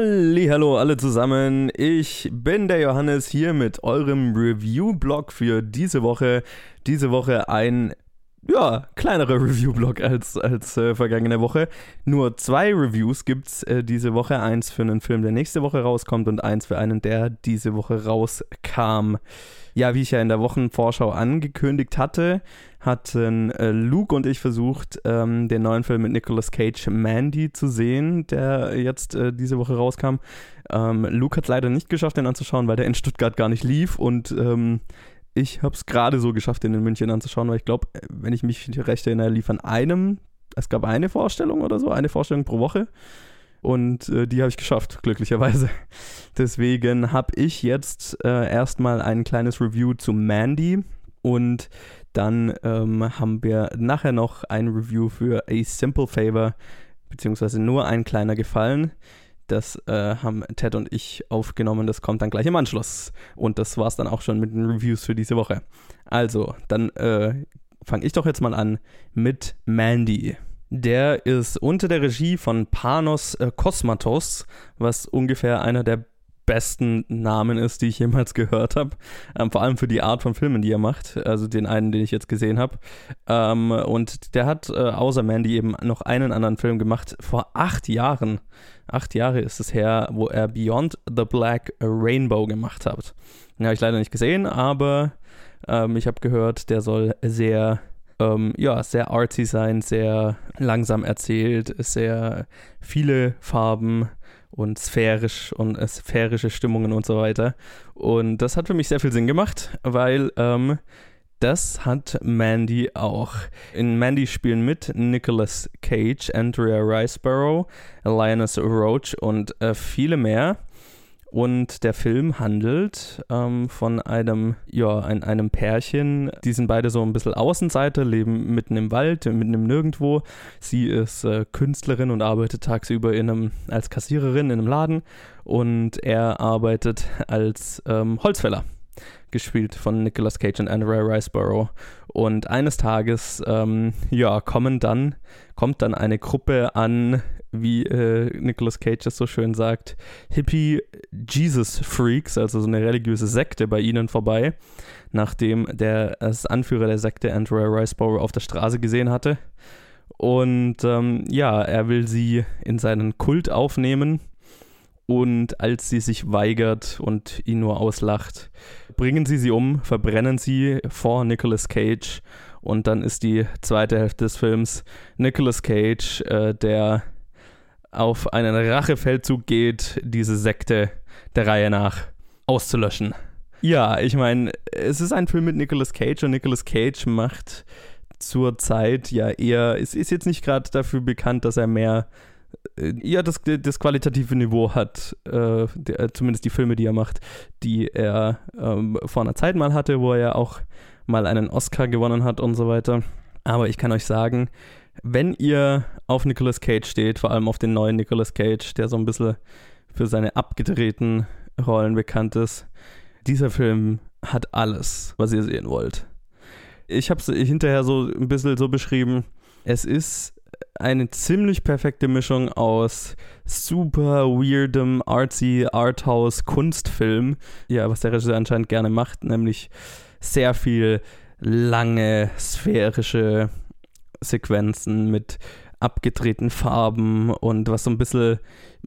Hallo alle zusammen, ich bin der Johannes hier mit eurem Review-Blog für diese Woche. Diese Woche ein ja, kleinerer Review-Blog als, als äh, vergangene Woche. Nur zwei Reviews gibt es äh, diese Woche. Eins für einen Film, der nächste Woche rauskommt und eins für einen, der diese Woche rauskam. Ja, wie ich ja in der Wochenvorschau angekündigt hatte, hatten äh, Luke und ich versucht, ähm, den neuen Film mit Nicolas Cage, Mandy, zu sehen, der jetzt äh, diese Woche rauskam. Ähm, Luke hat es leider nicht geschafft, den anzuschauen, weil der in Stuttgart gar nicht lief und ähm, ich habe es gerade so geschafft, den in München anzuschauen, weil ich glaube, wenn ich mich recht erinnere, lief an einem, es gab eine Vorstellung oder so, eine Vorstellung pro Woche. Und äh, die habe ich geschafft, glücklicherweise. Deswegen habe ich jetzt äh, erstmal ein kleines Review zu Mandy und dann ähm, haben wir nachher noch ein Review für A Simple Favor, beziehungsweise nur ein kleiner Gefallen. Das äh, haben Ted und ich aufgenommen. Das kommt dann gleich im Anschluss. Und das war es dann auch schon mit den Reviews für diese Woche. Also, dann äh, fange ich doch jetzt mal an mit Mandy. Der ist unter der Regie von Panos äh, Kosmatos, was ungefähr einer der besten Namen ist, die ich jemals gehört habe. Ähm, vor allem für die Art von Filmen, die er macht. Also den einen, den ich jetzt gesehen habe. Ähm, und der hat äh, außer Mandy eben noch einen anderen Film gemacht vor acht Jahren. Acht Jahre ist es her, wo er Beyond the Black Rainbow gemacht hat. Den habe ich leider nicht gesehen, aber ähm, ich habe gehört, der soll sehr ähm, ja, sehr artsy sein, sehr langsam erzählt, sehr viele Farben und sphärisch und äh, sphärische Stimmungen und so weiter. Und das hat für mich sehr viel Sinn gemacht, weil ähm, das hat Mandy auch. In Mandy spielen mit Nicolas Cage, Andrea Riceborough, Lioness Roach und äh, viele mehr. Und der Film handelt ähm, von einem, ja, ein, einem Pärchen. Die sind beide so ein bisschen Außenseiter, leben mitten im Wald, mitten im Nirgendwo. Sie ist äh, Künstlerin und arbeitet tagsüber in einem, als Kassiererin in einem Laden. Und er arbeitet als ähm, Holzfäller gespielt von Nicolas Cage und Andrea Riceborough. Und eines Tages, ähm, ja, kommen dann, kommt dann eine Gruppe an wie äh, Nicolas Cage es so schön sagt, Hippie Jesus Freaks, also so eine religiöse Sekte bei ihnen vorbei, nachdem der als Anführer der Sekte Andrea Riceborough auf der Straße gesehen hatte. Und ähm, ja, er will sie in seinen Kult aufnehmen. Und als sie sich weigert und ihn nur auslacht, bringen sie sie um, verbrennen sie vor Nicolas Cage. Und dann ist die zweite Hälfte des Films Nicolas Cage, äh, der auf einen Rachefeldzug geht, diese Sekte der Reihe nach auszulöschen. Ja, ich meine, es ist ein Film mit Nicolas Cage und Nicolas Cage macht zur Zeit ja eher, es ist jetzt nicht gerade dafür bekannt, dass er mehr ja, das, das qualitative Niveau hat, äh, der, zumindest die Filme, die er macht, die er ähm, vor einer Zeit mal hatte, wo er auch mal einen Oscar gewonnen hat und so weiter. Aber ich kann euch sagen, wenn ihr auf Nicolas Cage steht, vor allem auf den neuen Nicolas Cage, der so ein bisschen für seine abgedrehten Rollen bekannt ist, dieser Film hat alles, was ihr sehen wollt. Ich habe es hinterher so ein bisschen so beschrieben, es ist eine ziemlich perfekte Mischung aus super weirdem, artsy, arthouse Kunstfilm, ja, was der Regisseur anscheinend gerne macht, nämlich sehr viel lange, sphärische Sequenzen mit abgedrehten Farben und was so ein bisschen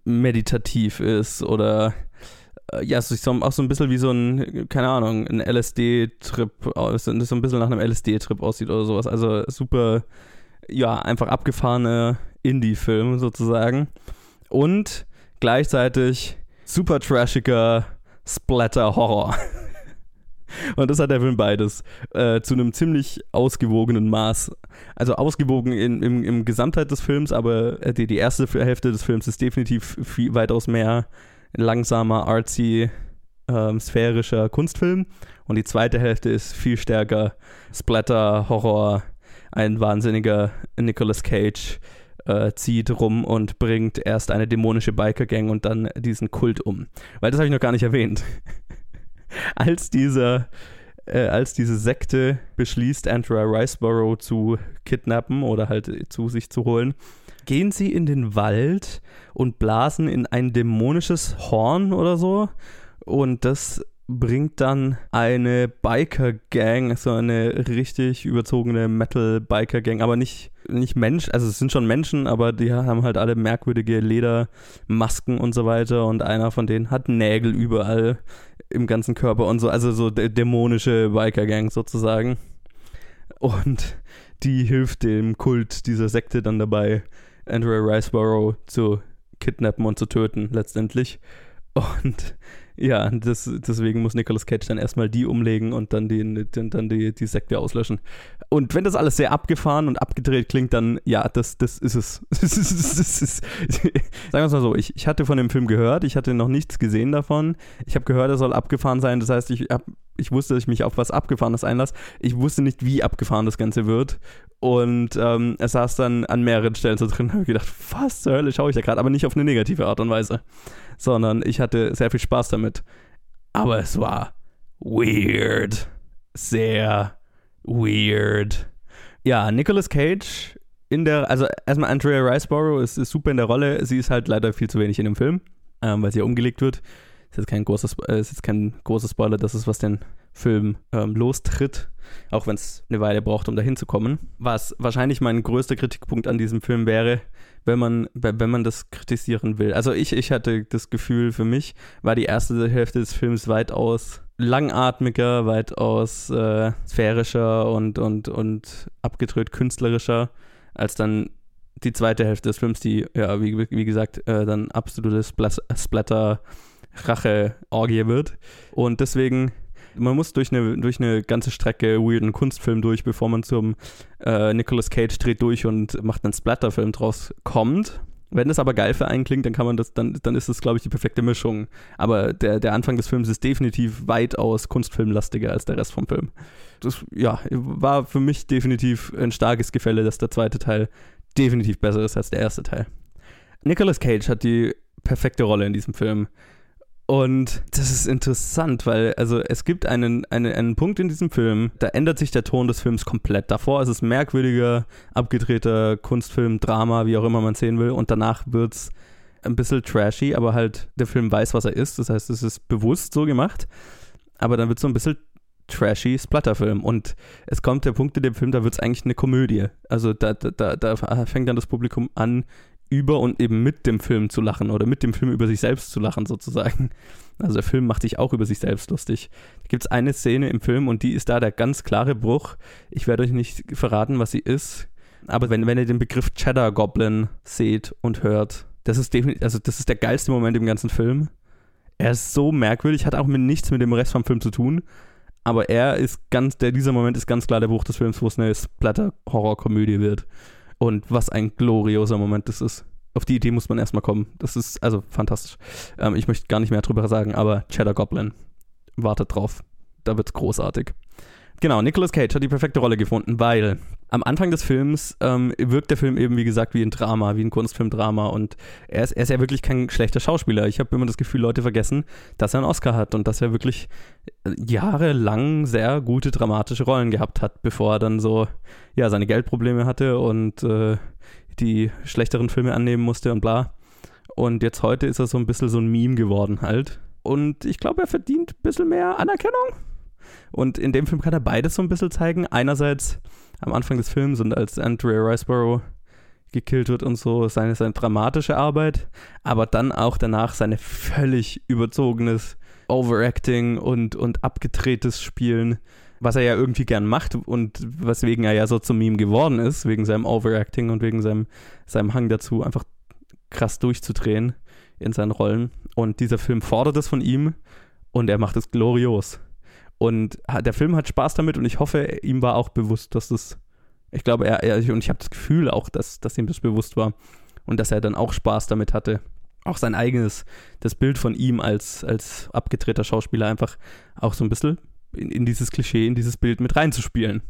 meditativ ist oder äh, ja, so, auch so ein bisschen wie so ein, keine Ahnung, ein LSD-Trip, so ein bisschen nach einem LSD-Trip aussieht oder sowas. Also super, ja, einfach abgefahrene Indie-Film sozusagen. Und gleichzeitig super trashiger Splatter-Horror. Und das hat der Film beides. Äh, zu einem ziemlich ausgewogenen Maß. Also ausgewogen in, im, im Gesamtheit des Films, aber äh, die, die erste Hälfte des Films ist definitiv viel, weitaus mehr langsamer, artsy, ähm, sphärischer Kunstfilm. Und die zweite Hälfte ist viel stärker Splatter, Horror, ein wahnsinniger Nicolas Cage. Äh, zieht rum und bringt erst eine dämonische Biker-Gang und dann diesen Kult um. Weil das habe ich noch gar nicht erwähnt. als dieser äh, als diese Sekte beschließt, Andrea Riceborough zu kidnappen oder halt zu sich zu holen, gehen sie in den Wald und blasen in ein dämonisches Horn oder so. Und das bringt dann eine Biker-Gang, so eine richtig überzogene Metal-Biker-Gang, aber nicht, nicht Mensch, also es sind schon Menschen, aber die haben halt alle merkwürdige Ledermasken und so weiter und einer von denen hat Nägel überall im ganzen Körper und so, also so dämonische Biker-Gang sozusagen. Und die hilft dem Kult dieser Sekte dann dabei, Andrew Riceborough zu kidnappen und zu töten letztendlich. Und ja, das, deswegen muss Nicolas Cage dann erstmal die umlegen und dann die, dann die, die Sekte auslöschen. Und wenn das alles sehr abgefahren und abgedreht klingt, dann ja, das, das ist es. das ist, sagen wir es mal so, ich, ich hatte von dem Film gehört, ich hatte noch nichts gesehen davon. Ich habe gehört, er soll abgefahren sein. Das heißt, ich, hab, ich wusste, dass ich mich auf was Abgefahrenes einlasse. Ich wusste nicht, wie abgefahren das Ganze wird. Und ähm, er saß dann an mehreren Stellen so drin und habe gedacht, was zur Hölle schaue ich da gerade? Aber nicht auf eine negative Art und Weise sondern ich hatte sehr viel Spaß damit. Aber es war weird. Sehr weird. Ja, Nicolas Cage in der, also erstmal Andrea Riceborough ist, ist super in der Rolle. Sie ist halt leider viel zu wenig in dem Film, ähm, weil sie ja umgelegt wird. Ist jetzt kein großer, äh, ist jetzt kein großer Spoiler, das ist, was den Film ähm, lostritt, auch wenn es eine Weile braucht, um dahin zu kommen. Was wahrscheinlich mein größter Kritikpunkt an diesem Film wäre, wenn man, wenn man das kritisieren will. Also ich, ich hatte das Gefühl, für mich war die erste Hälfte des Films weitaus langatmiger, weitaus äh, sphärischer und, und, und abgedreht künstlerischer als dann die zweite Hälfte des Films, die, ja, wie, wie gesagt, äh, dann absolutes Splatter-Rache-Orgie wird. Und deswegen man muss durch eine, durch eine ganze Strecke weirden Kunstfilm durch, bevor man zum äh, Nicolas Cage dreht durch und macht einen Splatterfilm draus kommt. Wenn das aber geil für einen klingt, dann kann man das, dann, dann ist das, glaube ich, die perfekte Mischung. Aber der, der Anfang des Films ist definitiv weitaus kunstfilmlastiger als der Rest vom Film. Das, ja, war für mich definitiv ein starkes Gefälle, dass der zweite Teil definitiv besser ist als der erste Teil. Nicolas Cage hat die perfekte Rolle in diesem Film. Und das ist interessant, weil also es gibt einen, einen, einen Punkt in diesem Film, da ändert sich der Ton des Films komplett. Davor ist es merkwürdiger, abgedrehter Kunstfilm, Drama, wie auch immer man sehen will. Und danach wird es ein bisschen trashy, aber halt der Film weiß, was er ist. Das heißt, es ist bewusst so gemacht. Aber dann wird es so ein bisschen trashy Splatterfilm. Und es kommt der Punkt in dem Film, da wird es eigentlich eine Komödie. Also da, da, da fängt dann das Publikum an, über und eben mit dem Film zu lachen oder mit dem Film über sich selbst zu lachen sozusagen. Also der Film macht sich auch über sich selbst lustig. Da gibt es eine Szene im Film und die ist da der ganz klare Bruch. Ich werde euch nicht verraten, was sie ist. Aber wenn, wenn ihr den Begriff Cheddar Goblin seht und hört, das ist definitiv, also das ist der geilste Moment im ganzen Film. Er ist so merkwürdig, hat auch mit nichts mit dem Rest vom Film zu tun. Aber er ist ganz, der, dieser Moment ist ganz klar der Bruch des Films, wo es eine Splatter-Horror-Komödie wird. Und was ein glorioser Moment das ist. Auf die Idee muss man erstmal kommen. Das ist also fantastisch. Ähm, ich möchte gar nicht mehr drüber sagen, aber Cheddar Goblin, wartet drauf. Da wird's großartig. Genau, Nicolas Cage hat die perfekte Rolle gefunden, weil am Anfang des Films ähm, wirkt der Film eben, wie gesagt, wie ein Drama, wie ein Kunstfilmdrama und er ist, er ist ja wirklich kein schlechter Schauspieler. Ich habe immer das Gefühl, Leute vergessen, dass er einen Oscar hat und dass er wirklich äh, jahrelang sehr gute dramatische Rollen gehabt hat, bevor er dann so, ja, seine Geldprobleme hatte und äh, die schlechteren Filme annehmen musste und bla. Und jetzt heute ist er so ein bisschen so ein Meme geworden halt. Und ich glaube, er verdient ein bisschen mehr Anerkennung. Und in dem Film kann er beides so ein bisschen zeigen. Einerseits am Anfang des Films und als Andrea Riceborough gekillt wird und so, seine, seine dramatische Arbeit, aber dann auch danach seine völlig überzogenes Overacting und, und abgedrehtes Spielen, was er ja irgendwie gern macht und weswegen er ja so zum Meme geworden ist, wegen seinem Overacting und wegen seinem, seinem Hang dazu, einfach krass durchzudrehen in seinen Rollen. Und dieser Film fordert es von ihm und er macht es glorios. Und der Film hat Spaß damit und ich hoffe, ihm war auch bewusst, dass das, ich glaube, er, er und ich habe das Gefühl auch, dass, dass ihm das bewusst war und dass er dann auch Spaß damit hatte, auch sein eigenes, das Bild von ihm als, als abgedrehter Schauspieler einfach auch so ein bisschen in, in dieses Klischee, in dieses Bild mit reinzuspielen.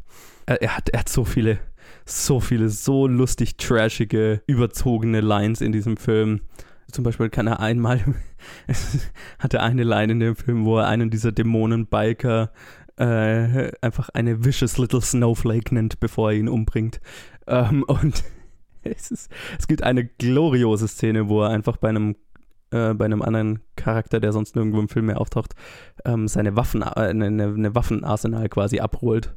Er, er, hat, er hat so viele, so viele, so lustig trashige, überzogene Lines in diesem Film zum Beispiel kann er einmal, hat er eine Line in dem Film, wo er einen dieser Dämonen-Biker äh, einfach eine vicious little snowflake nennt, bevor er ihn umbringt. Ähm, und es, ist, es gibt eine gloriose Szene, wo er einfach bei einem äh, bei einem anderen Charakter, der sonst nirgendwo im Film mehr auftaucht, ähm, seine Waffen, äh, eine, eine Waffenarsenal quasi abholt.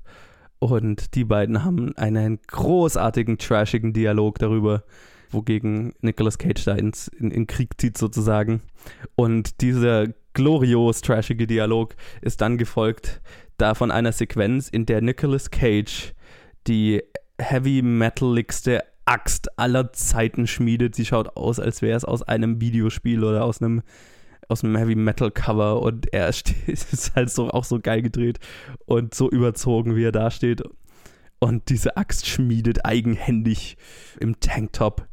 Und die beiden haben einen großartigen, trashigen Dialog darüber, wogegen Nicolas Cage da ins, in, in Krieg zieht sozusagen. Und dieser glorios trashige Dialog ist dann gefolgt da von einer Sequenz, in der Nicolas Cage die heavy metaligste Axt aller Zeiten schmiedet. Sie schaut aus, als wäre es aus einem Videospiel oder aus einem aus einem Heavy Metal Cover und er ist halt so auch so geil gedreht und so überzogen, wie er da steht und diese Axt schmiedet eigenhändig im Tanktop.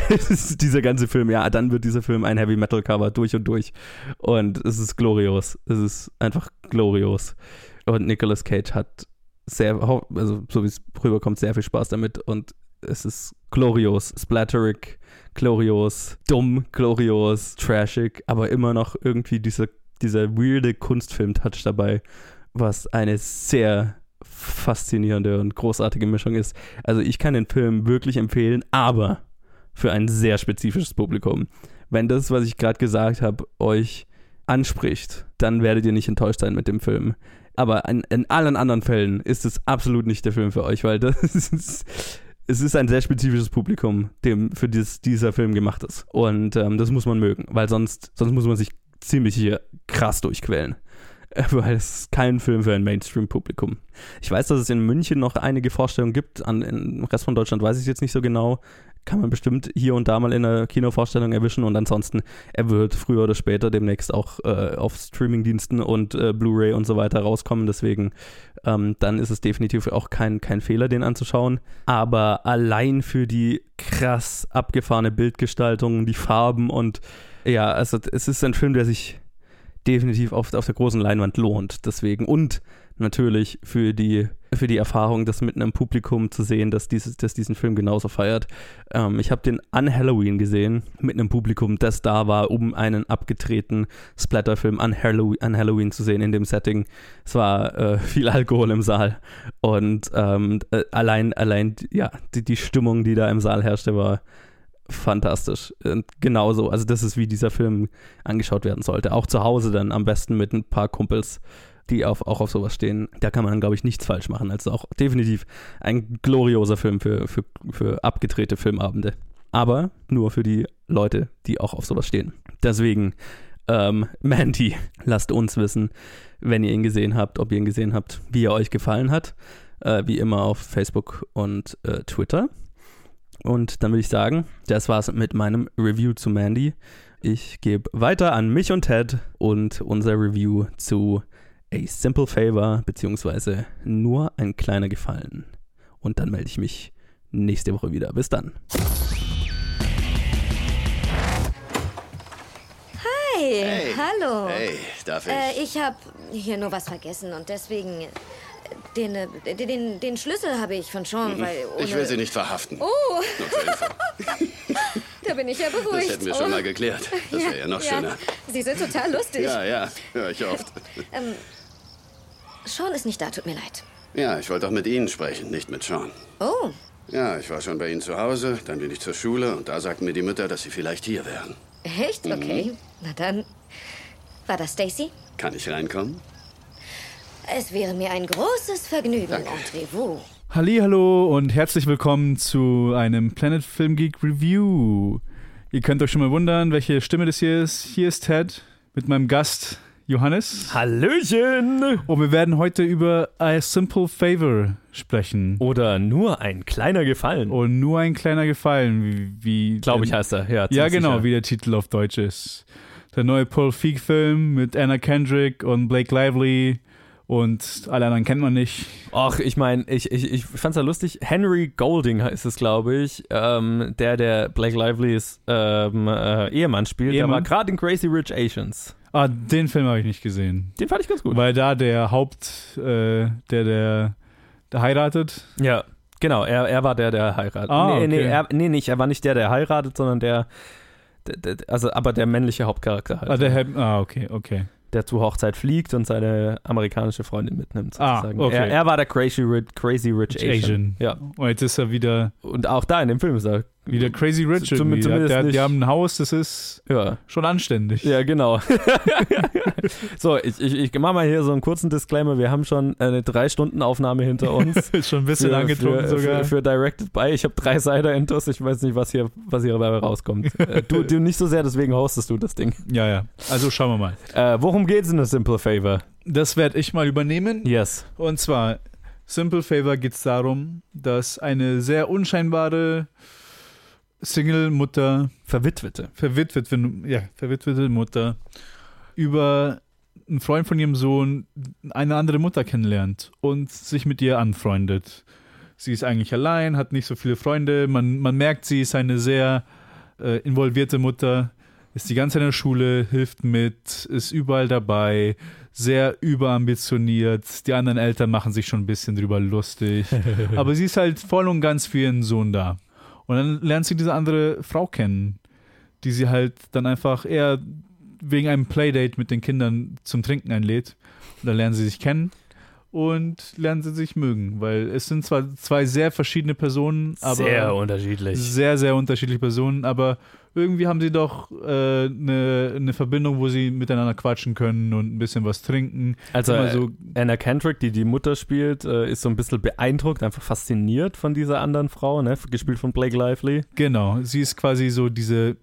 dieser ganze Film, ja, dann wird dieser Film ein Heavy Metal Cover durch und durch und es ist glorios. Es ist einfach glorios. Und Nicolas Cage hat sehr, also so wie es rüberkommt, sehr viel Spaß damit und es ist glorios, splatterig, glorios, dumm, glorios, trashig, aber immer noch irgendwie dieser, dieser weirde Kunstfilm-Touch dabei, was eine sehr faszinierende und großartige Mischung ist. Also ich kann den Film wirklich empfehlen, aber für ein sehr spezifisches Publikum. Wenn das, was ich gerade gesagt habe, euch anspricht, dann werdet ihr nicht enttäuscht sein mit dem Film. Aber in, in allen anderen Fällen ist es absolut nicht der Film für euch, weil das ist, es ist ein sehr spezifisches Publikum, dem für dieses, dieser Film gemacht ist. Und ähm, das muss man mögen, weil sonst, sonst muss man sich ziemlich hier krass durchquälen. Weil es ist kein Film für ein Mainstream-Publikum. Ich weiß, dass es in München noch einige Vorstellungen gibt. An, Im Rest von Deutschland weiß ich es jetzt nicht so genau kann man bestimmt hier und da mal in einer Kinovorstellung erwischen und ansonsten, er wird früher oder später demnächst auch äh, auf Streamingdiensten und äh, Blu-ray und so weiter rauskommen, deswegen ähm, dann ist es definitiv auch kein, kein Fehler, den anzuschauen. Aber allein für die krass abgefahrene Bildgestaltung, die Farben und ja, also es ist ein Film, der sich definitiv auf, auf der großen Leinwand lohnt, deswegen und natürlich für die, für die Erfahrung, das mit einem Publikum zu sehen, das, dieses, das diesen Film genauso feiert. Ähm, ich habe den an Halloween gesehen, mit einem Publikum, das da war, um einen abgedrehten Splatterfilm an Halloween, an Halloween zu sehen in dem Setting. Es war äh, viel Alkohol im Saal und ähm, äh, allein, allein ja, die, die Stimmung, die da im Saal herrschte, war fantastisch. Und genauso, also das ist wie dieser Film angeschaut werden sollte. Auch zu Hause dann am besten mit ein paar Kumpels die auf, auch auf sowas stehen. Da kann man, glaube ich, nichts falsch machen. Also auch definitiv ein glorioser Film für, für, für abgedrehte Filmabende. Aber nur für die Leute, die auch auf sowas stehen. Deswegen, ähm, Mandy, lasst uns wissen, wenn ihr ihn gesehen habt, ob ihr ihn gesehen habt, wie er euch gefallen hat. Äh, wie immer auf Facebook und äh, Twitter. Und dann würde ich sagen, das war's mit meinem Review zu Mandy. Ich gebe weiter an mich und Ted und unser Review zu A Simple Favor, beziehungsweise nur ein kleiner Gefallen. Und dann melde ich mich nächste Woche wieder. Bis dann. Hi, Hey. hallo. Hey, darf ich? Äh, ich habe hier nur was vergessen und deswegen den, den, den, Schlüssel habe ich von Sean, weil ohne... Mhm. ich will Sie nicht verhaften. Oh, da bin ich ja Das beruhigt. hätten wir schon oh. mal geklärt. Das wäre ja noch schöner. Sie sind total lustig. Ja, ja, höre ich oft. Ähm, Sean ist nicht da, tut mir leid. Ja, ich wollte auch mit Ihnen sprechen, nicht mit Sean. Oh, Ja, ich war schon bei Ihnen zu Hause, dann bin ich zur Schule und da sagten mir die Mütter, dass Sie vielleicht hier wären. echt? Mhm. Okay. Na dann. War das Stacy? Kann ich reinkommen? Es wäre mir ein großes Vergnügen. Danke. Entrez-vous. Hallo und herzlich willkommen zu einem Planet Film Geek Review. Ihr könnt euch schon mal wundern, welche Stimme das hier ist. Hier ist Ted mit meinem Gast Johannes. Hallöchen! Und wir werden heute über A Simple Favor sprechen. Oder nur ein kleiner Gefallen. Und nur ein kleiner Gefallen, wie, wie Glaube ich, heißt er. Ja, Ja, genau, sicher. wie der Titel auf Deutsch ist. Der neue Paul Feig Film mit Anna Kendrick und Blake Lively und alle anderen kennt man nicht. Ach, ich meine, ich, ich, ich fand's ja lustig. Henry Golding heißt es, glaube ich. Ähm, der, der Blake Livelys ähm, äh, Ehemann spielt. Der Ehemann? war gerade in Crazy Rich Asians. Ah, den Film habe ich nicht gesehen. Den fand ich ganz gut. Weil da der Haupt, äh, der, der, der heiratet. Ja, genau. Er, er war der, der heiratet. Ah, nee, nee, er, nee, nicht. Er war nicht der, der heiratet, sondern der, der, der also, aber der männliche Hauptcharakter halt. Ah, der, ah okay, okay. Der zur Hochzeit fliegt und seine amerikanische Freundin mitnimmt. Ah, sozusagen. okay. Er, er war der Crazy Rich, Crazy Rich Asian. Asian. Ja. Und jetzt ist er wieder, Und auch da in dem Film ist er. Wieder Crazy Rich. Zum- irgendwie. zumindest der, die haben ein Haus, das ist Ja. schon anständig. Ja, genau. so, ich, ich, ich mache mal hier so einen kurzen Disclaimer. Wir haben schon eine Drei-Stunden-Aufnahme hinter uns. ist schon ein bisschen für, angetrunken für, sogar. Für, für Directed by. Ich habe drei Cider Intos. Ich weiß nicht, was hier, was hier dabei rauskommt. Äh, du, du nicht so sehr, deswegen hostest du das Ding. ja, ja. Also schauen wir mal. Äh, worum geht's in A Simple Favor? Das werde ich mal übernehmen. Yes. Und zwar, Simple Favor geht es darum, dass eine sehr unscheinbare Single-Mutter, Verwitwete. verwitwet, ja, verwitwete Mutter, über einen Freund von ihrem Sohn eine andere Mutter kennenlernt und sich mit ihr anfreundet. Sie ist eigentlich allein, hat nicht so viele Freunde. Man, man merkt, sie ist eine sehr äh, involvierte Mutter, ist die ganze Zeit in der Schule, hilft mit, ist überall dabei, sehr überambitioniert. Die anderen Eltern machen sich schon ein bisschen drüber lustig. Aber sie ist halt voll und ganz für ihren Sohn da. Und dann lernt sie diese andere Frau kennen, die sie halt dann einfach eher wegen einem Playdate mit den Kindern zum Trinken einlädt. Und dann lernen sie sich kennen und lernen sie sich mögen, weil es sind zwar zwei sehr verschiedene Personen, aber Sehr unterschiedlich. sehr, sehr unterschiedliche Personen, aber irgendwie haben sie doch eine äh, ne- ne Verbindung, wo sie miteinander quatschen können und ein bisschen was trinken. Also Immer äh, so, Anna Kendrick, die die Mutter spielt, äh, ist so ein bisschen beeindruckt, einfach fasziniert von dieser anderen Frau, ne? gespielt von Blake Lively. genau, sie ist quasi so diese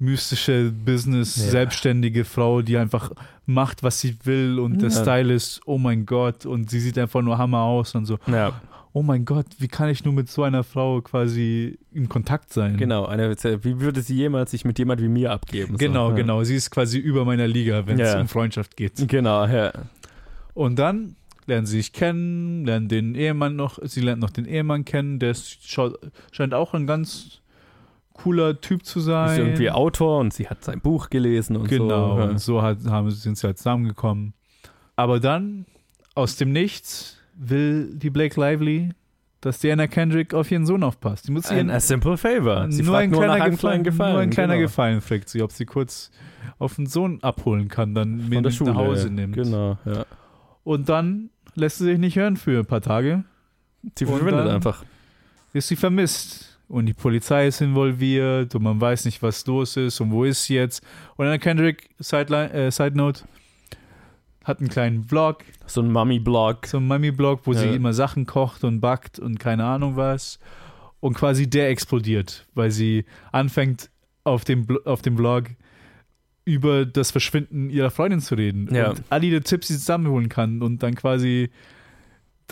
mystische Business, Ja. selbstständige Frau, die einfach macht, was sie will und der Ja. Style ist, oh mein Gott, und sie sieht einfach nur Hammer aus und so, Ja, oh mein Gott, wie kann ich nur mit so einer Frau quasi in Kontakt sein? genau. Eine, wie würde sie jemals sich mit jemand wie mir abgeben? Genau, so, genau. Sie ist quasi über meiner Liga, wenn es um Freundschaft geht. Genau, ja. Und dann lernen sie sich kennen, lernen den Ehemann noch, sie lernt noch den Ehemann kennen, der ist, scheint auch ein ganz cooler Typ zu sein. Ist irgendwie Autor und sie hat sein Buch gelesen und genau, so. ja. und so hat, haben, sind sie halt zusammengekommen. Aber dann, aus dem Nichts, will die Blake Lively, dass die Anna Kendrick auf ihren Sohn aufpasst. Die muss Ein ihren, a simple favor. Sie nur ein nur kleiner Gefallen, kleinen Gefallen. Nur ein kleiner genau. Gefallen fragt sie, ob sie kurz auf den Sohn abholen kann, dann mit nach Hause nimmt. Genau, ja. Und dann lässt sie sich nicht hören für ein paar Tage. Sie verschwindet einfach. Ist sie vermisst. Und die Polizei ist involviert und man weiß nicht, was los ist und wo ist sie jetzt. Und dann Kendrick, Sideline, äh, Side Note, hat einen kleinen Vlog, So ein Mummy-Blog. so einen Mummy-Blog, wo sie Ja. immer Sachen kocht und backt und keine Ahnung was. Und quasi der explodiert, weil sie anfängt auf dem, auf dem Vlog über das Verschwinden ihrer Freundin zu reden. Ja. Und all die Tipps, die sie zusammenholen kann und dann quasi,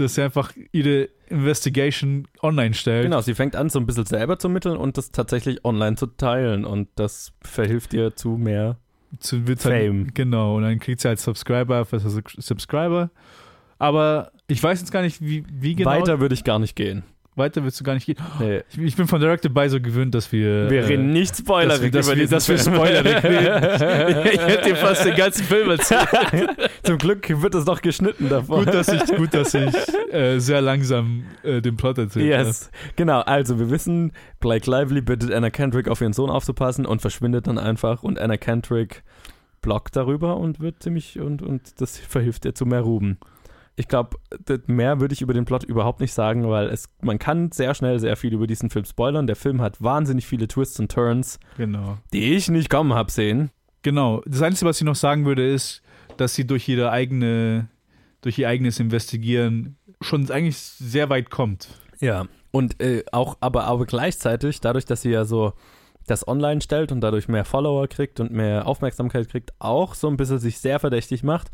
dass sie einfach ihre Investigation online stellt. Genau, sie fängt an, so ein bisschen selber zu mitteln und das tatsächlich online zu teilen. Und das verhilft ihr zu mehr. zu wird Fame. Halt, genau, und dann kriegt sie halt Subscriber für Subscriber. Aber ich weiß jetzt gar nicht, wie, wie genau. Weiter würde ich gar nicht gehen. Weiter willst du gar nicht gehen. Nee. Ich, ich bin von Directed by so gewöhnt, dass wir. Wir äh, reden nicht spoilerig dass wir, über dass wir, dass wir spoilerig reden. ich hätte dir fast den ganzen Film erzählt. Zum Glück wird es noch geschnitten davor. gut, dass ich, gut, dass ich äh, sehr langsam äh, den Plot erzählt Yes, genau. Also wir wissen, Blake Lively bittet Anna Kendrick auf ihren Sohn aufzupassen und verschwindet dann einfach und Anna Kendrick blockt darüber und wird ziemlich und, und das verhilft ihr zu mehr Ruben. Ich glaube, mehr würde ich über den Plot überhaupt nicht sagen, weil es, man kann sehr schnell sehr viel über diesen Film spoilern. Der Film hat wahnsinnig viele Twists und Turns. Genau. die ich nicht kommen habe sehen. Genau. Das Einzige, was ich noch sagen würde, ist, dass sie durch ihre eigene, durch ihr eigenes Investigieren schon eigentlich sehr weit kommt. Ja. Und äh, auch, aber, aber gleichzeitig, dadurch, dass sie ja so das online stellt und dadurch mehr Follower kriegt und mehr Aufmerksamkeit kriegt, auch so ein bisschen sich sehr verdächtig macht.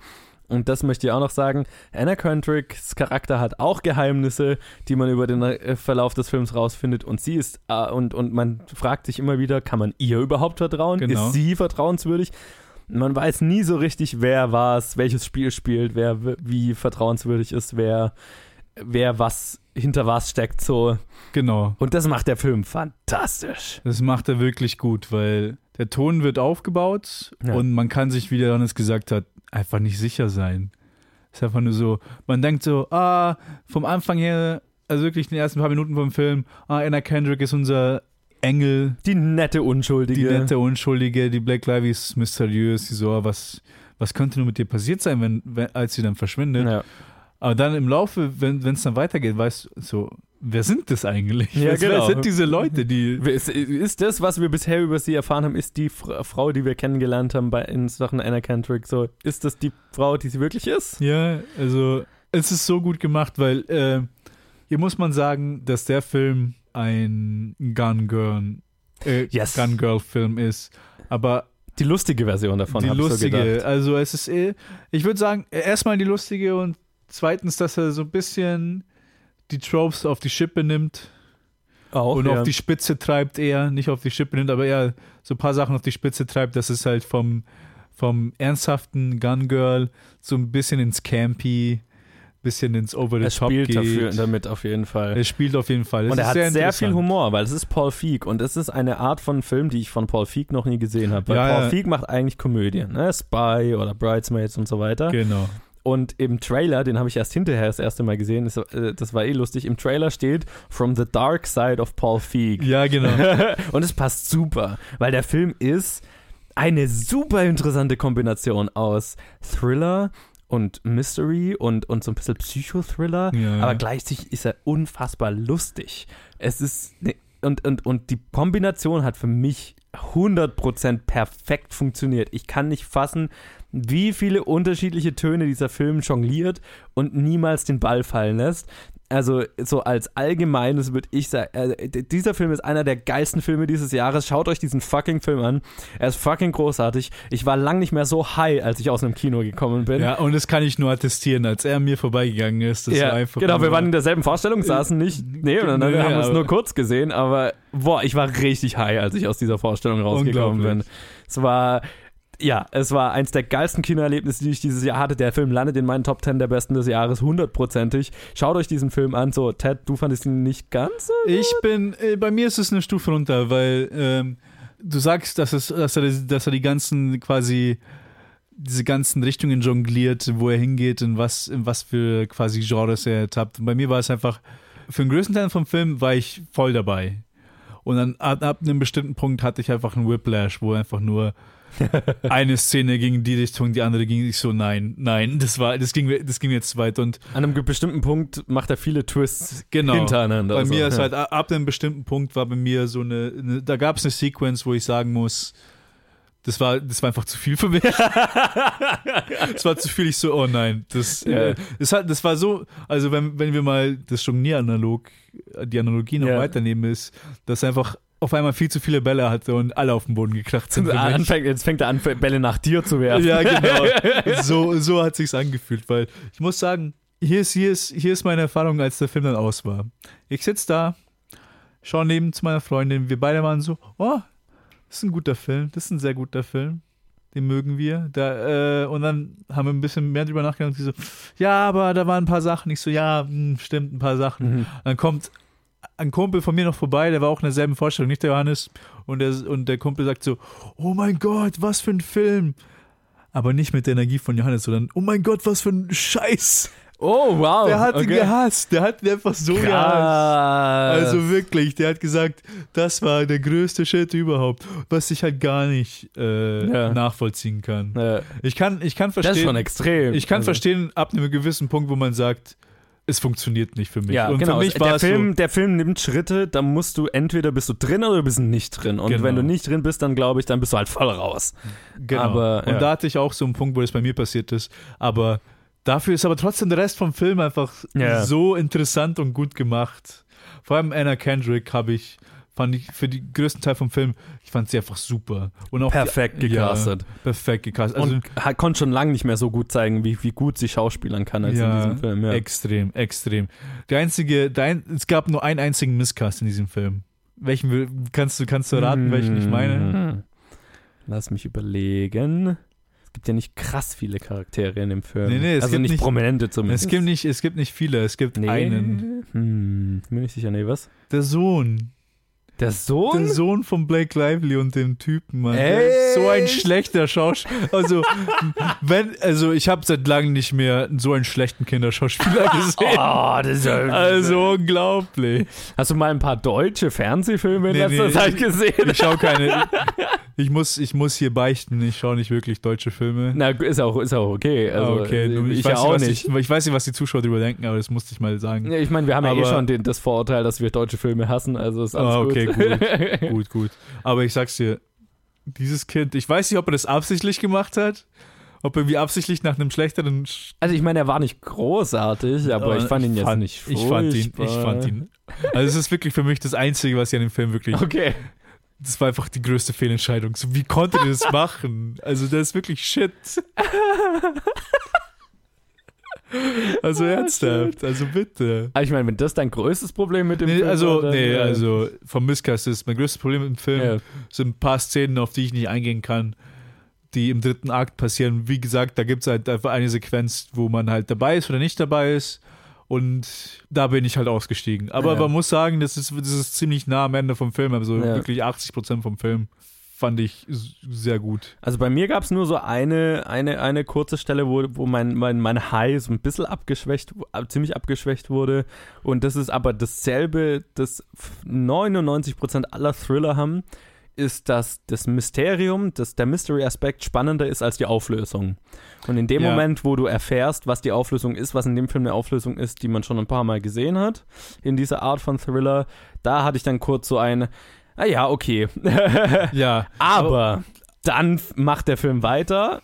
Und das möchte ich auch noch sagen. Anna Kendricks Charakter hat auch Geheimnisse, die man über den äh, Verlauf des Films rausfindet. Und sie ist, äh, und, und man fragt sich immer wieder, kann man ihr überhaupt vertrauen? Genau. Ist sie vertrauenswürdig? Man weiß nie so richtig, wer was, welches Spiel spielt, wer wie vertrauenswürdig ist, wer, wer was hinter was steckt, so. Genau. Und das macht der Film fantastisch. Das macht er wirklich gut, weil der Ton wird aufgebaut Ja. und man kann sich, wie der Johannes gesagt hat, einfach nicht sicher sein. Es ist einfach nur so, man denkt so, ah, vom Anfang her, also wirklich in den ersten paar Minuten vom Film, ah, Anna Kendrick ist unser Engel, Die nette Unschuldige. die nette Unschuldige, die Black Lively ist mysteriös, die so, ah, was, was könnte nur mit dir passiert sein, wenn, wenn als sie dann verschwindet. Ja. Aber dann im Laufe, wenn es dann weitergeht, weißt du, so, wer sind das eigentlich? Ja, wer, wer genau. sind diese Leute, die. Ist, ist das, was wir bisher über sie erfahren haben, ist die Fra- Frau, die wir kennengelernt haben bei in Sachen Anna Kendrick, so, ist das die Frau, die sie wirklich ist? Ja, also es ist so gut gemacht, weil äh, hier muss man sagen, dass der Film ein Gun Girl, äh, Yes. Gun Girl Film ist. Aber Die lustige Version davon, die so lustige, gedacht. also es ist, eh, ich würde sagen, erstmal die lustige und zweitens, dass er so ein bisschen die Tropes auf die Schippe nimmt Auch, und ja. auf die Spitze treibt eher, nicht auf die Schippe nimmt, aber eher so ein paar Sachen auf die Spitze treibt, dass es halt vom, vom ernsthaften Gun Girl so ein bisschen ins Campy, bisschen ins Over the er Top spielt geht. dafür, damit auf jeden Fall. Er spielt auf jeden Fall. Es und er ist hat sehr, viel interessant. Humor, weil es ist Paul Feig und es ist eine Art von Film, die ich von Paul Feig noch nie gesehen habe. Weil Ja, Paul ja. Feig macht eigentlich Komödien, ne? Spy oder Bridesmaids und so weiter. Genau. Und im Trailer, den habe ich erst hinterher das erste Mal gesehen, das, äh, das war eh lustig, im Trailer steht From the Dark Side of Paul Feig. Ja, genau. und es passt super, weil der Film ist eine super interessante Kombination aus Thriller und Mystery und, und so ein bisschen Psychothriller, Ja, aber gleichzeitig ist er unfassbar lustig. Es ist ne, und, und, und die Kombination hat für mich 100% perfekt funktioniert. Ich kann nicht fassen, wie viele unterschiedliche Töne dieser Film jongliert und niemals den Ball fallen lässt. Also so als allgemeines würde ich sagen, äh, dieser Film ist einer der geilsten Filme dieses Jahres. Schaut euch diesen fucking Film an. Er ist fucking großartig. Ich war lang nicht mehr so high, als ich aus einem Kino gekommen bin. Ja, und das kann ich nur attestieren, als er an mir vorbeigegangen ist. Das ja, war einfach genau, wir waren in derselben Vorstellung, saßen nicht, nee, und dann Nee, haben wir es nur kurz gesehen, aber boah, ich war richtig high, als ich aus dieser Vorstellung rausgekommen bin. Es war, ja, es war eins der geilsten Kinoerlebnisse, die ich dieses Jahr hatte. Der Film landet in meinen Top 10 der besten des Jahres, hundertprozentig. Schaut euch diesen Film an. So, Ted, du fandest ihn nicht ganz so? Ich bin, äh, bei mir ist es eine Stufe runter, weil ähm, du sagst, dass, es, dass, er, dass er die ganzen quasi diese ganzen Richtungen jongliert, wo er hingeht und was, in was für quasi Genres er tappt. Und bei mir war es einfach, für den größten Teil vom Film war ich voll dabei. Und dann ab, ab einem bestimmten Punkt hatte ich einfach einen Whiplash, wo einfach nur eine Szene ging in die Richtung, die andere ging ich so, nein, nein, das war, das ging, mir- das ging jetzt weit und An einem bestimmten Punkt macht er viele Twists Genau. hintereinander. bei so. mir ist halt ab einem bestimmten Punkt war bei mir so eine, eine da gab es eine Sequenz, wo ich sagen muss, das war, das war einfach zu viel für mich. Es war zu viel. Ich so, oh nein, das, Ja. äh, das, hat, das war so. Also wenn, wenn wir mal das Jonglier-Analog, die Analogie noch Ja. weiternehmen, ist, dass einfach auf einmal viel zu viele Bälle hatte und alle auf den Boden gekracht sind. mich. Anfängt, jetzt fängt er an, Bälle nach dir zu werfen. Ja, genau. So, so hat sich's angefühlt, weil ich muss sagen, hier ist, hier ist, hier ist meine Erfahrung, als der Film dann aus war. Ich sitze da, schaue neben zu meiner Freundin, wir beide waren so, oh, das ist ein guter Film, das ist ein sehr guter Film. Den mögen wir. Da, äh, und dann haben wir ein bisschen mehr drüber nachgedacht. Und sie so, ja, aber da waren ein paar Sachen. Ich so, ja, hm, stimmt, ein paar Sachen. Mhm. Dann kommt ein Kumpel von mir noch vorbei, der war auch in derselben Vorstellung, nicht der Johannes. Und der, und der Kumpel sagt so, oh mein Gott, was für ein Film. Aber nicht mit der Energie von Johannes, sondern, oh mein Gott, was für ein Scheiß. Oh, wow. Der hat ihn okay. gehasst. Der hat ihn einfach so gehasst. Krass. Also wirklich, der hat gesagt, das war der größte Shit überhaupt, was ich halt gar nicht äh, Ja. nachvollziehen kann. Ja, Ich kann, ich kann das ist verstehen, schon extrem. ich kann Also- verstehen ab einem gewissen Punkt, wo man sagt, es funktioniert nicht für mich. Ja, Und genau. für mich war der, Film, so, der Film nimmt Schritte, da musst du entweder bist du drin oder du bist nicht drin. Und Genau. wenn du nicht drin bist, dann glaube ich, dann bist du halt voll raus. Genau. Aber, und ja. da hatte ich auch so einen Punkt, wo das bei mir passiert ist. Aber dafür ist aber trotzdem der Rest vom Film einfach Ja. so interessant und gut gemacht. Vor allem Anna Kendrick habe ich, fand ich für den größten Teil vom Film, ich fand sie einfach super. Und auch Perfekt die, gecastet. Ja, perfekt gecastet. Also, und konnte schon lange nicht mehr so gut zeigen, wie, wie gut sie schauspielern kann als in ja, diesem Film. Ja. extrem, extrem. Der einzige, der ein, es gab nur einen einzigen Misscast in diesem Film. Welchen kannst du, kannst du raten, welchen ich meine? Mhm. Lass mich überlegen. Es gibt ja nicht krass viele Charaktere in dem Film. Nee, nee, es also gibt nicht, nicht- prominente zumindest. Es gibt nicht, es gibt nicht viele, es gibt nee. einen. Hm, bin ich sicher, nee, was? Der Sohn. Der Sohn? Der Sohn von Blake Lively und dem Typen, Mann. Ist so ein Echt? schlechter Schauspieler. Also, wenn, also ich habe seit langem nicht mehr so einen schlechten Kinderschauspieler gesehen. Oh, das ist ja Also unglaublich. Hast du mal ein paar deutsche Fernsehfilme in Nee, letzter nee, Zeit ich- gesehen? Ich schaue keine. Ich muss, ich muss hier beichten, ich schaue nicht wirklich deutsche Filme. Na, ist auch, ist auch okay. Also, Ah, okay, äh, ich, ich, ja weiß auch nicht, Ich, ich weiß nicht, was die Zuschauer darüber denken, aber das musste ich mal sagen. Ja, Ich meine, wir haben ja eh Aber- schon den, das Vorurteil, dass wir deutsche Filme hassen, also ist alles Ah, okay, gut. gut, gut. Aber ich sag's dir, dieses Kind, ich weiß nicht, ob er das absichtlich gemacht hat, ob er wie absichtlich nach einem schlechteren. Sch- Also ich meine, er war nicht großartig, aber ich fand ihn jetzt fand- nicht Ich fand ihn, ich furchtbar. fand ihn. Also es ist wirklich für mich das Einzige, was ich an dem Film wirklich. Okay. Das war einfach die größte Fehlentscheidung. So, wie konnte der das machen? Also das ist wirklich shit. Also ernsthaft, also bitte. Aber ich meine, wenn das dein größtes Problem mit dem Nee, Film also, war, nee, äh, also vom Misscast ist mein größtes Problem im Film ja. sind ein paar Szenen, auf die ich nicht eingehen kann, die im dritten Akt passieren. Wie gesagt, da gibt es halt einfach eine Sequenz, wo man halt dabei ist oder nicht dabei ist. Und da bin ich halt ausgestiegen. Aber Ja. man muss sagen, das ist, das ist ziemlich nah am Ende vom Film. Also Ja. wirklich 80% vom Film fand ich sehr gut. Also bei mir gab es nur so eine, eine, eine kurze Stelle, wo, wo mein, mein, mein High so ein bisschen abgeschwächt, ziemlich abgeschwächt wurde. Und das ist aber dasselbe, das 99% aller Thriller haben, ist, dass das Mysterium, dass der Mystery-Aspekt spannender ist als die Auflösung. Und in dem Ja. Moment, wo du erfährst, was die Auflösung ist, was in dem Film eine Auflösung ist, die man schon ein paar Mal gesehen hat, in dieser Art von Thriller, da hatte ich dann kurz so ein, ah ja, okay. Ja, Aber dann macht der Film weiter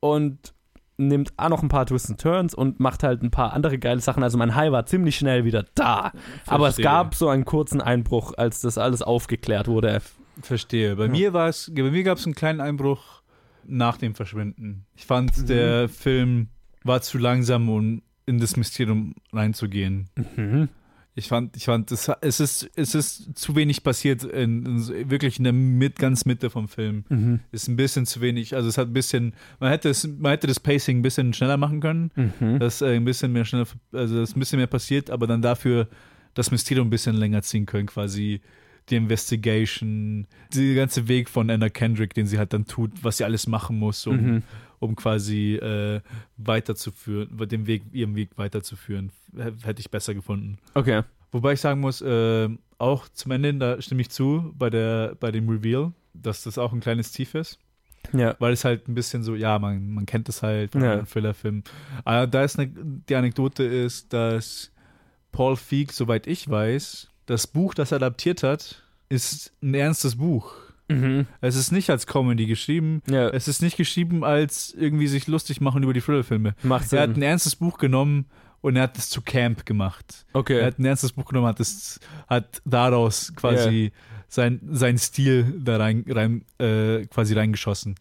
und nimmt auch noch ein paar Twists und Turns und macht halt ein paar andere geile Sachen. Also mein High war ziemlich schnell wieder da. Aber es Verstehe. gab so einen kurzen Einbruch, als das alles aufgeklärt wurde. Verstehe. Bei Ja. mir war es, bei mir gab es einen kleinen Einbruch nach dem Verschwinden. Ich fand, Mhm. der Film war zu langsam, um in das Mysterium reinzugehen. Mhm. Ich fand, ich fand, es, es, ist, es ist zu wenig passiert, in, in, wirklich in der mit, ganz Mitte vom Film. Mhm. Ist ein bisschen zu wenig, also es hat ein bisschen, man hätte, es, man hätte das Pacing ein bisschen schneller machen können, Mhm. dass äh, ein bisschen mehr schneller, also dass ein bisschen mehr passiert, aber dann dafür das Mysterium ein bisschen länger ziehen können, quasi die Investigation, der ganze Weg von Anna Kendrick, den sie halt dann tut, was sie alles machen muss, um, Mhm. um quasi äh, weiterzuführen, den Weg, ihren Weg weiterzuführen, hätte ich besser gefunden. Okay. Wobei ich sagen muss, äh, auch zum Ende, da stimme ich zu, bei, der, bei dem Reveal, dass das auch ein kleines Tief ist. Ja. Weil es halt ein bisschen so, ja, man, man kennt es halt von Ja. einem Thriller-Film. Aber da ist eine, die Anekdote ist, dass Paul Feig, soweit ich weiß, das Buch, das er adaptiert hat, ist ein ernstes Buch. Mhm. Es ist nicht als Comedy geschrieben. Ja, Es ist nicht geschrieben als irgendwie sich lustig machen über die Thriller-Filme. macht Er hat ein ernstes Buch genommen und er hat es zu Camp gemacht. Er Okay. hat ein ernstes Buch genommen, hat, es, hat daraus quasi sein, sein Stil da rein, rein äh, quasi reingeschossen.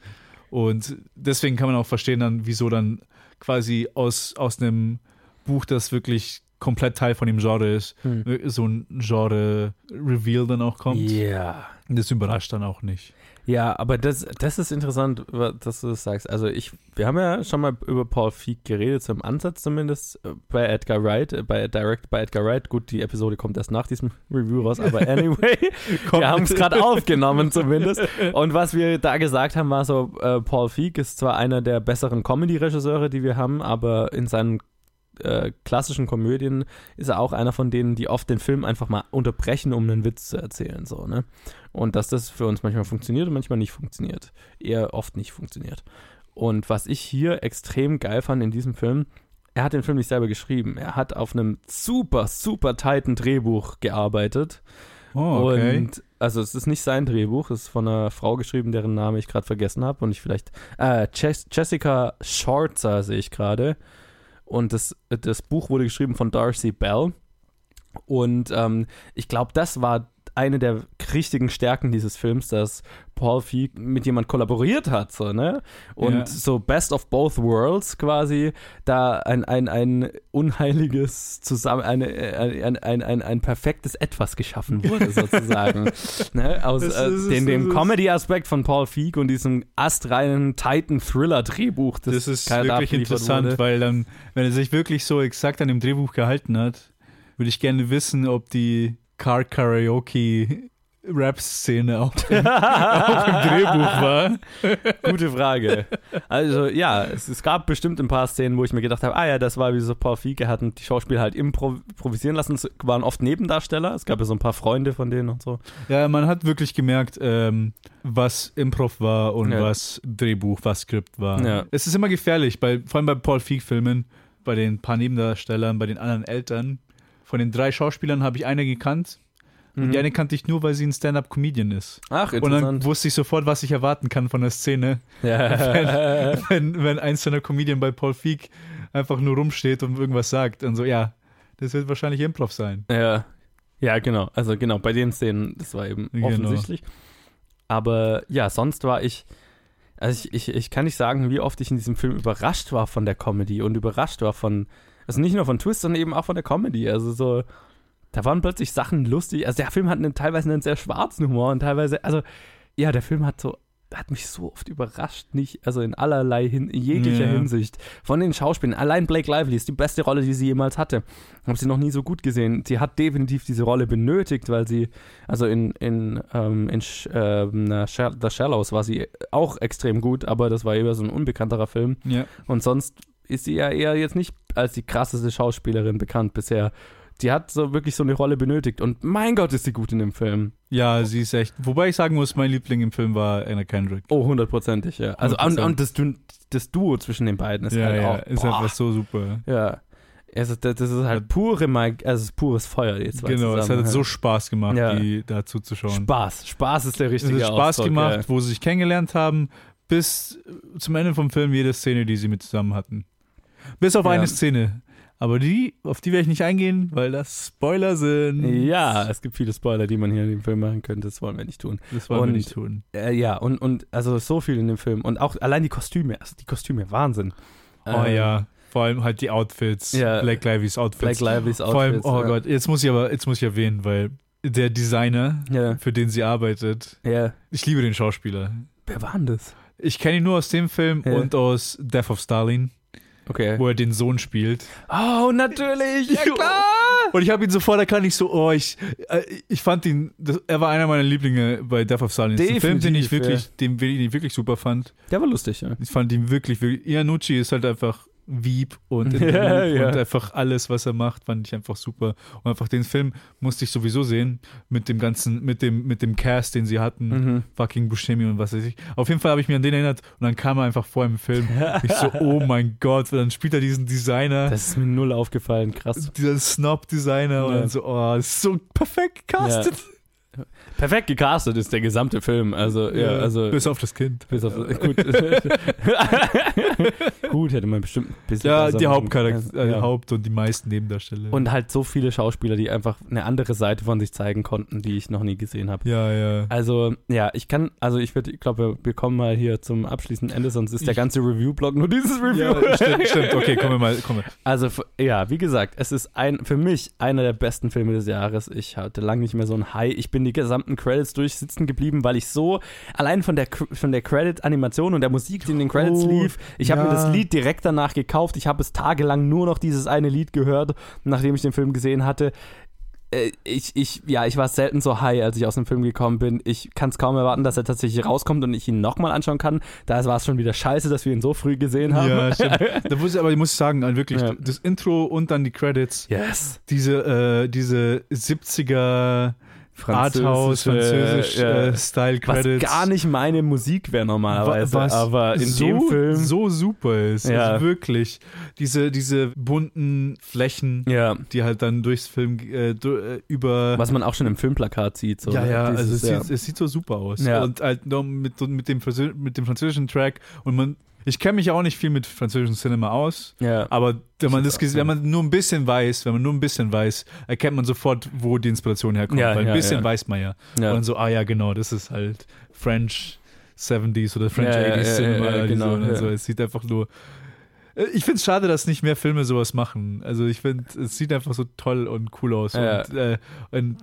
Und deswegen kann man auch verstehen dann, wieso dann quasi aus, aus einem Buch, das wirklich komplett Teil von dem Genre ist, Hm. so ein Genre-Reveal dann auch kommt. Ja. Das überrascht dann auch nicht. Ja, aber das, das ist interessant, dass du das sagst. Also ich, wir haben ja schon mal über Paul Feig geredet, zum Ansatz zumindest, äh, bei Edgar Wright, äh, bei Direct bei Edgar Wright. Gut, die Episode kommt erst nach diesem Review raus, aber anyway, wir haben es gerade aufgenommen zumindest. Und was wir da gesagt haben, war so, äh, Paul Feig ist zwar einer der besseren Comedy-Regisseure, die wir haben, aber in seinen äh, klassischen Komödien ist er auch einer von denen, die oft den Film einfach mal unterbrechen, um einen Witz zu erzählen, so, ne? Und dass das für uns manchmal funktioniert und manchmal nicht funktioniert. Eher oft nicht funktioniert. Und was ich hier extrem geil fand in diesem Film, er hat den Film nicht selber geschrieben. Er hat auf einem super, super tighten Drehbuch gearbeitet. Oh, okay. Und also es ist nicht sein Drehbuch, es ist von einer Frau geschrieben, deren Name ich gerade vergessen habe und ich vielleicht äh, Jes- Jessica Schwarzer sehe ich gerade. Und das, das Buch wurde geschrieben von Darcy Bell. Und ähm, ich glaube, das war eine der richtigen Stärken dieses Films, dass Paul Feig mit jemand kollaboriert hat, so, ne? Und Ja. so Best of Both Worlds quasi, da ein, ein, ein unheiliges zusammen, eine, ein, ein, ein, ein perfektes Etwas geschaffen wurde, sozusagen. ne? Aus äh, ist- dem ist- Comedy-Aspekt von Paul Feig und diesem astreinen Titan-Thriller-Drehbuch, das, Das ist wirklich interessant, wurde. weil dann, wenn er sich wirklich so exakt an dem Drehbuch gehalten hat, würde ich gerne wissen, ob die Car Karaoke Rap-Szene auch, auch im Drehbuch war. Gute Frage. Also ja, es, es, gab bestimmt ein paar Szenen, wo ich mir gedacht habe, ah ja, das war wie so Paul Fieke, hatten die Schauspieler halt improvisieren lassen. Es waren oft Nebendarsteller, es gab ja so ein paar Freunde von denen und so. Ja, man hat wirklich gemerkt, ähm, was Improv war und ja. was Drehbuch, was Skript war. Ja. Es ist immer gefährlich, bei, vor allem bei Paul Feig-Filmen, bei den paar Nebendarstellern, bei den anderen Eltern. Von den drei Schauspielern habe ich eine gekannt und mhm. die eine kannte ich nur, weil sie ein Stand-Up-Comedian ist. Ach, interessant. Und dann wusste ich sofort, was ich erwarten kann von der Szene. Ja. Wenn, wenn, wenn ein Stand-Up-Comedian bei Paul Feig einfach nur rumsteht und irgendwas sagt. Und so, ja, das wird wahrscheinlich Improv sein. Ja. Ja, genau. Also genau, bei den Szenen, das war eben genau. offensichtlich. Aber ja, sonst war ich. Also ich, ich, ich kann nicht sagen, wie oft ich in diesem Film überrascht war von der Comedy und überrascht war von, also nicht nur von Twist, sondern eben auch von der Comedy. Also so, da waren plötzlich Sachen lustig. Also der Film hat einen, teilweise einen sehr schwarzen Humor und teilweise, also ja, der Film hat so, hat mich so oft überrascht, nicht, also in allerlei, in jeglicher ja. Hinsicht. Von den Schauspielern, allein Blake Lively ist die beste Rolle, die sie jemals hatte. Habe sie noch nie so gut gesehen. Sie hat definitiv diese Rolle benötigt, weil sie, also in, in, ähm, in äh, The Shallows war sie auch extrem gut, aber das war eher so ein unbekannterer Film. Ja. Und sonst ist sie ja eher jetzt nicht als die krasseste Schauspielerin bekannt bisher die hat so wirklich so eine Rolle benötigt. Und mein Gott, ist sie gut in dem Film. Ja, sie ist echt. Wobei ich sagen muss, mein Liebling im Film war Anna Kendrick. Oh, hundertprozentig, ja. Also, 100%. und, und das, das, Duo zwischen den beiden ist ja, halt ja, auch. Ist einfach so super. Ja. Also, das ist halt pure Mike, also ist pures Feuer, die zwei Genau, es hat so Spaß gemacht, ja. die da zuzuschauen. Spaß, Spaß ist der richtige Es hat Spaß Ausdruck, gemacht, ja. wo sie sich kennengelernt haben, bis zum Ende vom Film jede Szene, die sie mit zusammen hatten. Bis auf ja. eine Szene. Aber die, auf die werde ich nicht eingehen, weil das Spoiler sind. Ja, es gibt viele Spoiler, die man hier in dem Film machen könnte. Das wollen wir nicht tun. Das wollen und, wir nicht tun. Äh, ja, und, und also so viel in dem Film. Und auch allein die Kostüme. Also die Kostüme, Wahnsinn. Oh ähm, ja. Vor allem halt die Outfits. Ja, Black Lively's Outfits. Black Lively's Outfits. Vor allem, oh ja. Gott, jetzt muss ich aber, jetzt muss ich erwähnen, weil der Designer, ja. für den sie arbeitet, ja. ich liebe den Schauspieler. Wer war denn das? Ich kenne ihn nur aus dem Film und aus Death of Stalin. Okay. Wo er den Sohn spielt. Oh, natürlich, ja klar. Und ich habe ihn sofort erkannt, ich so, oh, ich, äh, ich fand ihn, das, er war einer meiner Lieblinge bei Death of Stalin. Ein Film, den ich wirklich, ja. den, den ich wirklich super fand. Der war lustig, ja. Ich fand ihn wirklich, wirklich, Ianucci ist halt einfach Wieb und, ja, ja. und einfach alles, was er macht, fand ich einfach super. Und einfach den Film musste ich sowieso sehen mit dem ganzen, mit dem, mit dem Cast, den sie hatten, mhm. fucking Buscemi und was weiß ich. Auf jeden Fall habe ich mich an den erinnert und dann kam er einfach vor im Film. ich so, oh mein Gott, dann spielt er diesen Designer. Das ist mir null aufgefallen, krass. Dieser Snob-Designer und dann so, oh, das ist so perfekt gecastet. Perfekt gecastet ist der gesamte Film. Also, ja, also. Bis auf das Kind. Bis auf, gut. gut, hätte man bestimmt ein bisschen. Ja, die Hauptcharakter, äh, ja. Haupt- und die meisten Nebendarsteller. Und halt so viele Schauspieler, die einfach eine andere Seite von sich zeigen konnten, die ich noch nie gesehen habe. Ja, ja. Also, ja, ich kann, also ich würde, ich glaube, wir kommen mal hier zum abschließenden Ende, sonst ist der ganze Review-Blog nur dieses Review. Ja, stimmt, stimmt. Okay, kommen wir mal. Kommen wir. Also, ja, wie gesagt, es ist ein, für mich einer der besten Filme des Jahres. Ich hatte lange nicht mehr so ein High. Ich bin die gesamte gesamten Credits durchsitzen geblieben, weil ich so allein von der von der Credit-Animation und der Musik, die in den Credits oh, lief, ich ja. habe mir das Lied direkt danach gekauft. Ich habe es tagelang nur noch dieses eine Lied gehört, nachdem ich den Film gesehen hatte äh, ich, ich, ja, ich war selten so high, als ich aus dem Film gekommen bin. Ich kann es kaum erwarten, dass er tatsächlich rauskommt und ich ihn nochmal anschauen kann. Da war es schon wieder scheiße, dass wir ihn so früh gesehen haben. Ja, stimmt. Da muss ich, aber ich muss sagen, wirklich, ja. das Intro und dann die Credits. Yes. Diese, äh, diese 70er Arthouse, französisch ja, äh, Style Credits. Was gar nicht meine Musik wäre normalerweise, was aber in so, dem Film so super ist. Ja. Also wirklich diese diese bunten Flächen, ja. die halt dann durchs Film äh, äh über was man auch schon im Filmplakat sieht. So, ja, ja, Dieses, also es, ja. Sieht, es sieht so super aus. Und halt mit, mit dem mit dem französischen Track und man ich kenne mich auch nicht viel mit französischem Cinema aus, ja. aber wenn man, das, wenn man nur ein bisschen weiß, wenn man nur ein bisschen weiß, erkennt man sofort, wo die Inspiration herkommt. Ja, weil ein ja, bisschen ja. weiß man ja. ja. Und so, ah ja, genau, das ist halt French 70s oder French 80s Cinema. genau, so, so. Es sieht einfach nur. Äh, ich finde es schade, dass nicht mehr Filme sowas machen. Also ich finde, es sieht einfach so toll und cool aus. Und, äh, und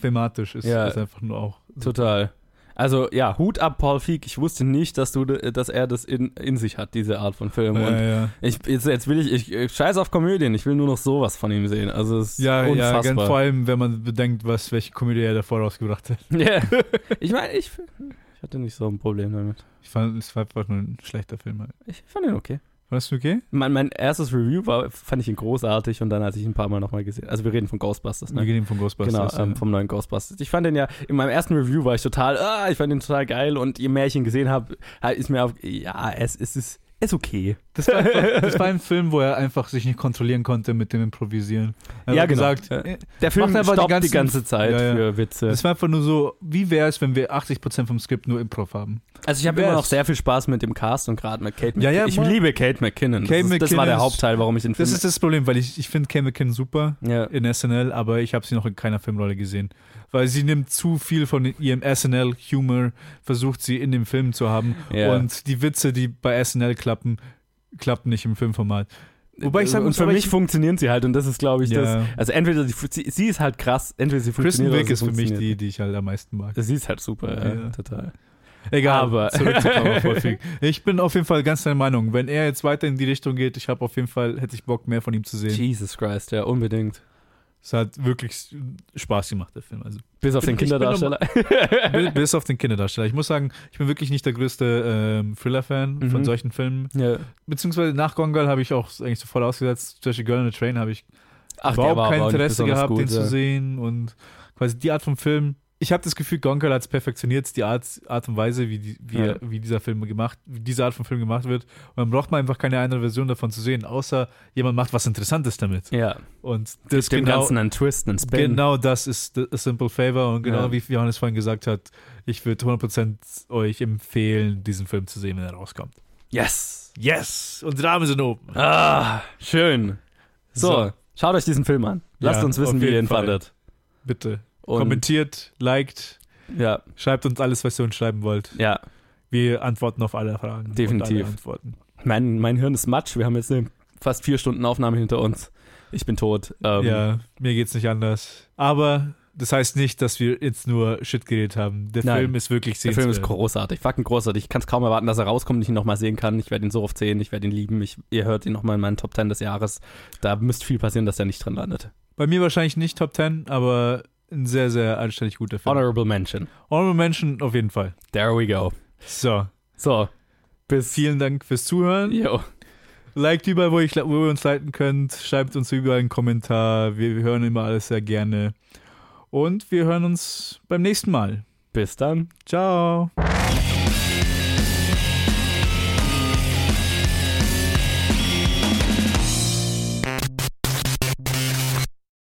thematisch ist es einfach nur auch. Total. Also ja, Hut ab, Paul Feig. Ich wusste nicht, dass du, dass er das in, in sich hat, diese Art von Film. Und Ja, ja. ich, jetzt, jetzt will ich, ich, ich scheiß auf Komödien. Ich will nur noch sowas von ihm sehen. Also es ist Ja, ja, unfassbar. ganz vor allem, wenn man bedenkt, was welche Komödie er davor rausgebracht hat. Ja. Ich meine, ich, ich hatte nicht so ein Problem damit. Ich fand, es war einfach nur ein schlechter Film. halt. Ich fand ihn okay. Fandest du okay? Mein, mein erstes Review war, fand ich ihn großartig und dann hatte ich ihn ein paar Mal nochmal gesehen. Also wir reden von Ghostbusters, Wir ne? gehen von Ghostbusters. Genau, ja. ähm, vom neuen Ghostbusters. Ich fand den ja, in meinem ersten Review war ich total, ah, ich fand den total geil und je mehr ich ihn gesehen habe, ist mir auf, ja, es, es ist, ist okay. Das war, einfach, das war ein Film, wo er einfach sich nicht kontrollieren konnte mit dem Improvisieren. Er Ja, genau. gesagt, äh, Der Film Macht einfach die stoppt die, ganzen- ganze Zeit Ja, ja. für Witze. das war einfach nur so, wie wäre es, wenn wir 80% vom Skript nur Improv haben? Also ich habe immer noch sehr viel Spaß mit dem Cast und gerade mit Kate Ja, McKinnon. ja, ich liebe Kate McKinnon. Kate das, ist, das war der Hauptteil, warum ich den Film... Das ist das Problem, weil ich, ich finde Kay McKinnon super in SNL, aber ich habe sie noch in keiner Filmrolle gesehen. Weil sie nimmt zu viel von ihrem SNL-Humor, versucht sie in dem Film zu haben. Ja. Und die Witze, die bei SNL klappen, klappen nicht im Filmformat. Wobei ich sagen und für mich ich- funktionieren sie halt und das ist, glaube ich, Ja. das. Also entweder sie, sie, sie ist halt krass, entweder sie Kristen funktioniert Wiig oder ist für mich die, die ich halt am meisten mag. Sie ist halt super, ja, Ja. total. Egal, Aber- zurück zu Ich bin auf jeden Fall ganz deiner Meinung. Wenn er jetzt weiter in die Richtung geht, ich habe auf jeden Fall, hätte ich Bock, mehr von ihm zu sehen. Jesus Christ, ja, unbedingt. Es hat wirklich Spaß gemacht, der Film. Also Bis auf Bin- den Kinderdarsteller. Bi- Bis auf den Kinderdarsteller. Ich muss sagen, ich bin wirklich nicht der größte ähm, Thriller-Fan von Mhm. solchen Filmen. ja. Beziehungsweise nach Gone Girl habe ich auch eigentlich so voll ausgesetzt. Zum Beispiel Girl in a Train habe ich Ach, überhaupt kein Interesse gehabt, gut, den zu ja. sehen. Und quasi die Art von Film. Ich habe das Gefühl, Gone Girl hat es perfektioniert, die Art, Art und Weise, wie, die, wie, Ja. wie dieser Film gemacht, wie diese Art von Film gemacht wird. Und dann braucht man einfach keine andere Version davon zu sehen, außer jemand macht was Interessantes damit. Ja, Und das dem genau, Ganzen einen Twist, einen Spin. Genau das ist the- a Simple Favor und genau Ja. wie Johannes vorhin gesagt hat, ich würde 100% euch empfehlen, diesen Film zu sehen, wenn er rauskommt. Yes! Yes! Unsere Arme sind oben. Ah, schön. So, So. schaut euch diesen Film an. Lasst Ja, uns wissen, wie ihr ihn Fall. fandet. Bitte. Und, Kommentiert, liked, ja, schreibt uns alles, was ihr uns schreiben wollt. ja. Wir antworten auf alle Fragen. Definitiv. Alle Antworten. Mein, mein Hirn ist matsch. Wir haben jetzt eine fast vier Stunden Aufnahme hinter uns. Ich bin tot. Ähm, ja, mir geht's nicht anders. Aber das heißt nicht, dass wir jetzt nur Shit geredet haben. Der Nein. Film ist wirklich Der Film ist sehenswert. großartig, fucking großartig. Ich kann es kaum erwarten, dass er rauskommt und ich ihn nochmal sehen kann. Ich werde ihn so oft sehen, ich werde ihn lieben. Ich, ihr hört ihn nochmal in meinen Top 10 des Jahres. Da müsste viel passieren, dass er nicht drin landet. Bei mir wahrscheinlich nicht Top 10, aber ein sehr, sehr anständig guter Film. Honorable Mention. Honorable Mention auf jeden Fall. There we go. So, So, bis. vielen Dank fürs Zuhören. Jo. Liked überall, wo, ich, wo ihr uns leiten könnt. Schreibt uns überall einen Kommentar. Wir, wir hören immer alles sehr gerne. Und wir hören uns beim nächsten Mal. Bis dann. Ciao.